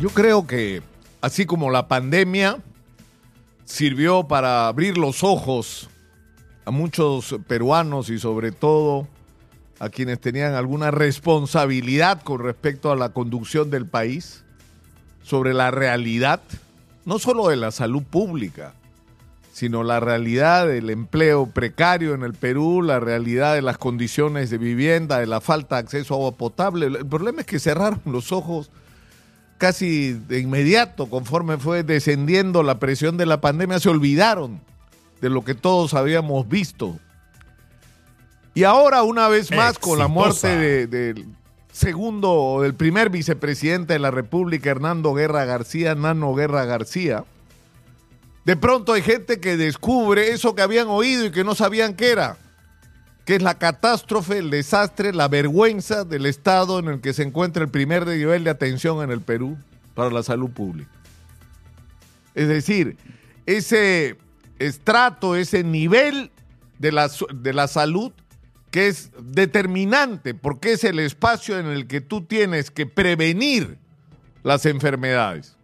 Yo creo que así como la pandemia sirvió para abrir los ojos a muchos peruanos y sobre todo a quienes tenían alguna responsabilidad con respecto a la conducción del país, sobre la realidad, no solo de la salud pública, sino la realidad del empleo precario en el Perú, la realidad de las condiciones de vivienda, de la falta de acceso a agua potable. El problema es que cerraron los ojos casi de inmediato, conforme fue descendiendo la presión de la pandemia, se olvidaron de lo que todos habíamos visto. Y ahora, una vez más, con la muerte del segundo o del primer vicepresidente de la República, Hernando Guerra García, Nano Guerra García, de pronto hay gente que descubre eso que habían oído y que no sabían qué era, que es la catástrofe, el desastre, la vergüenza del estado en el que se encuentra el primer nivel de atención en el Perú para la salud pública. Es decir, ese estrato, ese nivel de la, de la salud que es determinante porque es el espacio en el que tú tienes que prevenir las enfermedades,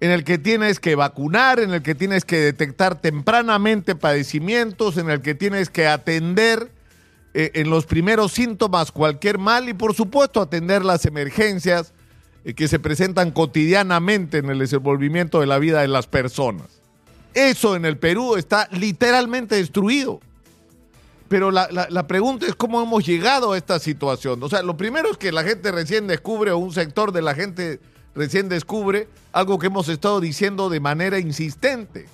en el que tienes que vacunar, en el que tienes que detectar tempranamente padecimientos, en el que tienes que atender eh, en los primeros síntomas cualquier mal y por supuesto atender las emergencias eh, que se presentan cotidianamente en el desenvolvimiento de la vida de las personas. Eso en el Perú está literalmente destruido. Pero la, pregunta es cómo hemos llegado a esta situación. O sea, lo primero es que la gente recién descubre, o un sector de la gente recién descubre, algo que hemos estado diciendo de manera insistente.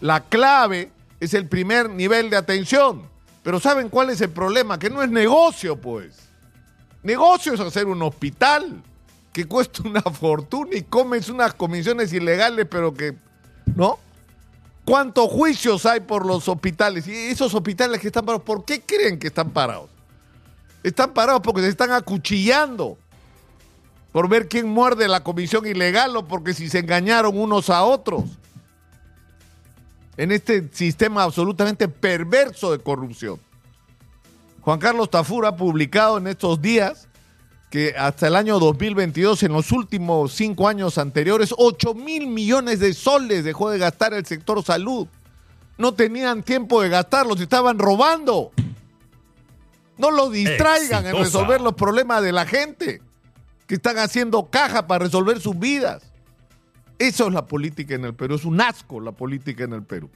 La clave es el primer nivel de atención. Pero ¿saben cuál es el problema? Que no es negocio, pues. Negocio es hacer un hospital que cuesta una fortuna y comes unas comisiones ilegales, pero que, ¿no? ¿Cuántos juicios hay por los hospitales? Y esos hospitales que están parados, ¿por qué creen que están parados? Están parados porque se están acuchillando por ver quién muerde la comisión ilegal o porque si se engañaron unos a otros. En este sistema absolutamente perverso de corrupción. Juan Carlos Tafur ha publicado en estos días que hasta el año 2022, en los últimos cinco años anteriores, 8 mil millones de soles dejó de gastar el sector salud. No tenían tiempo de gastarlos, estaban robando. No lo distraigan en resolver los problemas de la gente, que están haciendo caja para resolver sus vidas. Eso es la política en el Perú, es un asco la política en el Perú.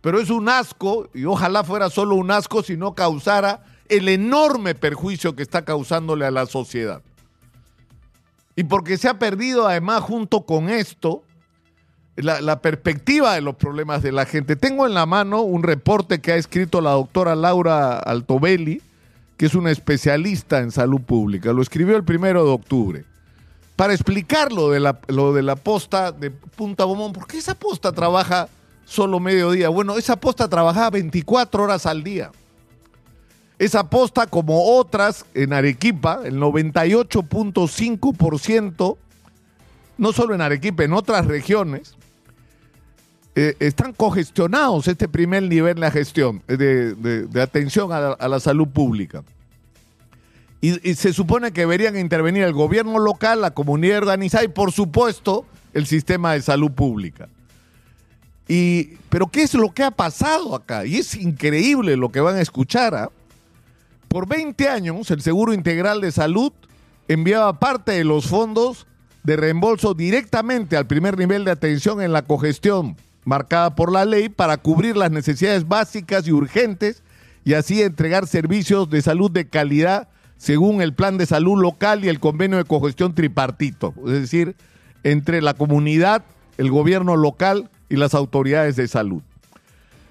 Pero es un asco, y ojalá fuera solo un asco si no causara el enorme perjuicio que está causándole a la sociedad. Y porque se ha perdido además junto con esto la, perspectiva de los problemas de la gente. Tengo en la mano un reporte que ha escrito la doctora Laura Altobelli, que es una especialista en salud pública. Lo escribió el primero de octubre. Para explicar lo de la, lo de la posta de Punta Bomón, ¿por qué esa posta trabaja solo mediodía? Bueno, esa posta trabajaba 24 horas al día. Esa posta, como otras en Arequipa, el 98.5%, no solo en Arequipa, en otras regiones, eh, están congestionados este primer nivel de gestión, de, atención a la, salud pública. Y, y, se supone que deberían intervenir el gobierno local, la comunidad organizada y, por supuesto, el sistema de salud pública. Y, pero ¿qué es lo que ha pasado acá? Y es increíble lo que van a escuchar. ¿ah? Por 20 años, el Seguro Integral de Salud enviaba parte de los fondos de reembolso directamente al primer nivel de atención en la cogestión marcada por la ley para cubrir las necesidades básicas y urgentes y así entregar servicios de salud de calidad según el plan de salud local y el convenio de cogestión tripartito, es decir, entre la comunidad, el gobierno local y las autoridades de salud.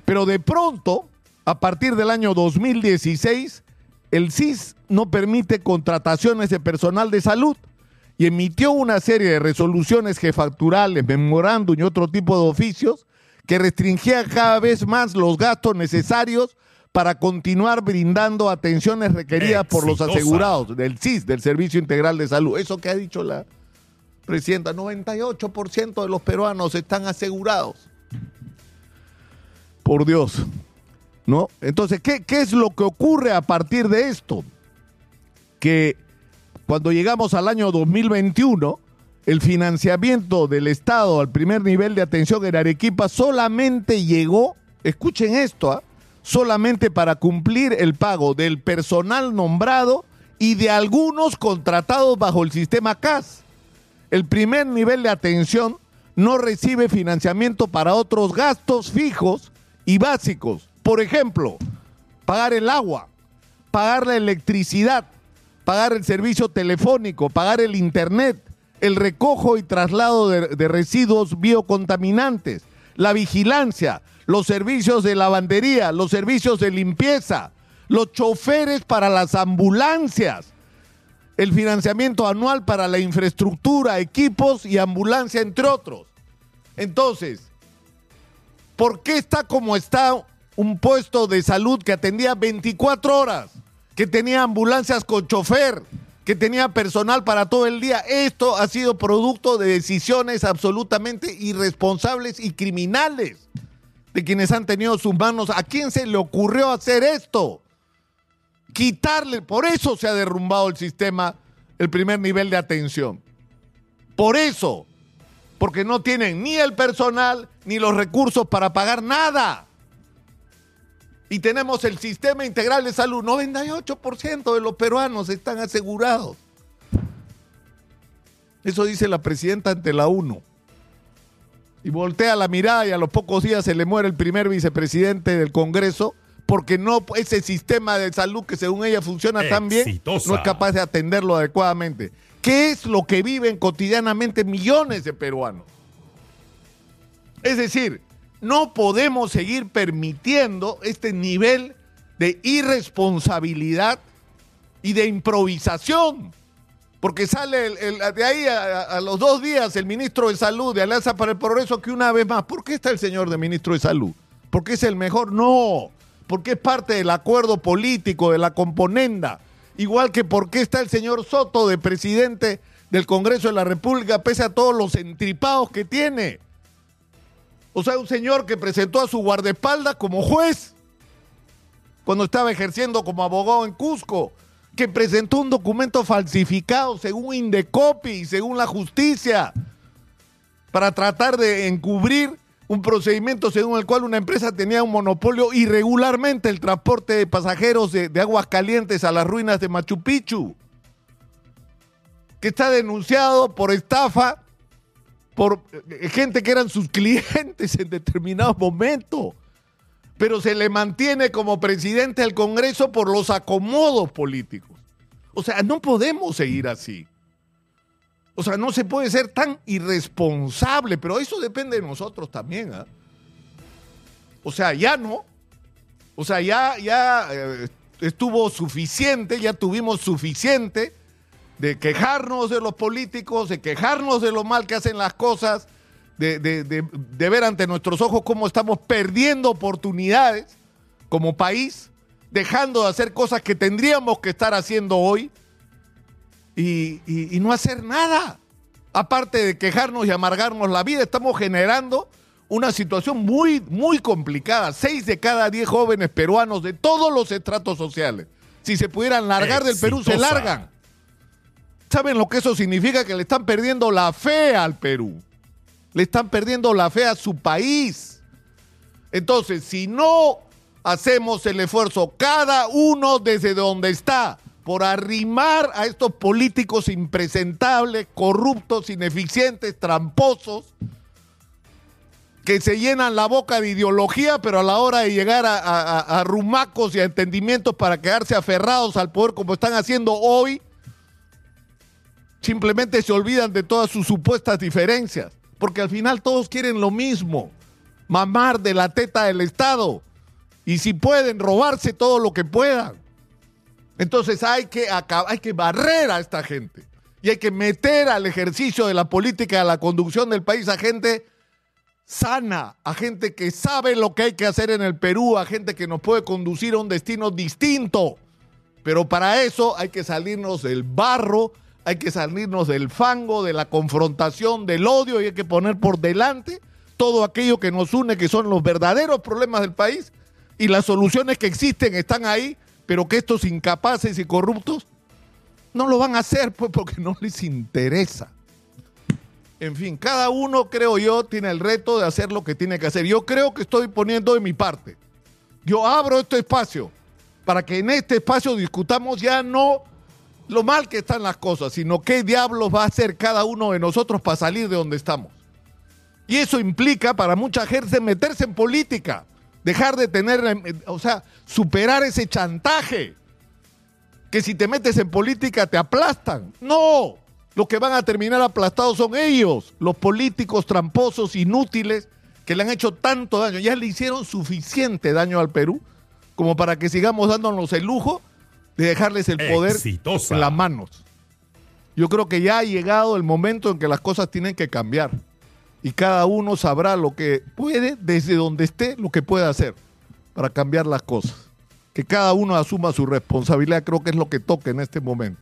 Pero de pronto, a partir del año 2016, el CIS no permite contrataciones de personal de salud y emitió una serie de resoluciones jefaturales, memorándum y otro tipo de oficios que restringían cada vez más los gastos necesarios para continuar brindando atenciones requeridas por los asegurados del CIS, del Servicio Integral de Salud. Eso que ha dicho la presidenta, 98% de los peruanos están asegurados. Por Dios. ¿no? Entonces, ¿qué, es lo que ocurre a partir de esto? Que cuando llegamos al año 2021, el financiamiento del Estado al primer nivel de atención en Arequipa solamente llegó, escuchen esto, ¿ah? solamente para cumplir el pago del personal nombrado y de algunos contratados bajo el sistema CAS. El primer nivel de atención no recibe financiamiento para otros gastos fijos y básicos. Por ejemplo, pagar el agua, pagar la electricidad, pagar el servicio telefónico, pagar el internet, el recojo y traslado de, residuos biocontaminantes, la vigilancia, los servicios de lavandería, los servicios de limpieza, los choferes para las ambulancias, el financiamiento anual para la infraestructura, equipos y ambulancia, entre otros. Entonces, ¿por qué está como está un puesto de salud que atendía 24 horas, que tenía ambulancias con chofer, que tenía personal para todo el día? Esto ha sido producto de decisiones absolutamente irresponsables y criminales de quienes han tenido sus manos. ¿A quién se le ocurrió hacer esto? quitarle, por eso se ha derrumbado el sistema, el primer nivel de atención. Por eso, porque no tienen ni el personal ni los recursos para pagar nada. Y tenemos el sistema integral de salud, 98% de los peruanos están asegurados. Eso dice la presidenta ante la UNO. Y voltea la mirada y a los pocos días se le muere el primer vicepresidente del Congreso porque no ese sistema de salud que según ella funciona tan bien no es capaz de atenderlo adecuadamente. ¿Qué es lo que viven cotidianamente millones de peruanos? Es decir, no podemos seguir permitiendo este nivel de irresponsabilidad y de improvisación. Porque sale de ahí a, a, los dos días el ministro de Salud de Alianza para el Progreso que una vez más, ¿por qué está el señor de ministro de Salud? ¿Porque es el mejor? No, porque es parte del acuerdo político, de la componenda. Igual que por qué está el señor Soto de presidente del Congreso de la República, pese a todos los entripados que tiene. O sea, un señor que presentó a su guardaespaldas como juez cuando estaba ejerciendo como abogado en Cusco, que presentó un documento falsificado según Indecopi y según la justicia para tratar de encubrir un procedimiento según el cual una empresa tenía un monopolio irregularmente el transporte de pasajeros de, aguas calientes a las ruinas de Machu Picchu, que está denunciado por estafa por eh, gente que eran sus clientes en determinado momento, pero se le mantiene como presidente del Congreso por los acomodos políticos. O sea, no podemos seguir así. O sea, no se puede ser tan irresponsable, pero eso depende de nosotros también. ¿ah? O sea, ya no. O sea, ya, ya eh, estuvo suficiente, ya tuvimos suficiente de quejarnos de los políticos, de quejarnos de lo mal que hacen las cosas, de, de ver ante nuestros ojos cómo estamos perdiendo oportunidades como país, dejando de hacer cosas que tendríamos que estar haciendo hoy y, no hacer nada. Aparte de quejarnos y amargarnos la vida, estamos generando una situación muy, muy complicada. Seis de cada diez jóvenes peruanos de todos los estratos sociales, si se pudieran largar del Perú, se largan. ¿Saben lo que eso significa? Que le están perdiendo la fe al Perú. Le están perdiendo la fe a su país. Entonces, si no hacemos el esfuerzo, cada uno desde donde está, por arrimar a estos políticos impresentables, corruptos, ineficientes, tramposos, que se llenan la boca de ideología, pero a la hora de llegar a, rumacos y a entendimientos para quedarse aferrados al poder como están haciendo hoy, simplemente se olvidan de todas sus supuestas diferencias, porque al final todos quieren lo mismo, mamar de la teta del Estado, y si pueden, robarse todo lo que puedan. Entonces hay que, hay que barrer a esta gente y hay que meter al ejercicio de la política, a la conducción del país a gente sana, a gente que sabe lo que hay que hacer en el Perú, a gente que nos puede conducir a un destino distinto. Pero para eso hay que salirnos del barro, hay que salirnos del fango, de la confrontación, del odio y hay que poner por delante todo aquello que nos une, que son los verdaderos problemas del país y las soluciones que existen están ahí pero que estos incapaces y corruptos no lo van a hacer pues porque no les interesa. En fin, cada uno, creo yo, tiene el reto de hacer lo que tiene que hacer. Yo creo que estoy poniendo de mi parte. Yo abro este espacio para que en este espacio discutamos ya no lo mal que están las cosas, sino qué diablos va a hacer cada uno de nosotros para salir de donde estamos. Y eso implica para mucha gente meterse en política, dejar de tener, eh, o sea, superar ese chantaje, que si te metes en política te aplastan. No, los que van a terminar aplastados son ellos, los políticos tramposos, inútiles, que le han hecho tanto daño. Ya le hicieron suficiente daño al Perú como para que sigamos dándonos el lujo de dejarles el poder Exitosa. en las manos. Yo creo que ya ha llegado el momento en que las cosas tienen que cambiar. Y cada uno sabrá lo que puede, desde donde esté, lo que puede hacer para cambiar las cosas. Que cada uno asuma su responsabilidad, creo que es lo que toca en este momento.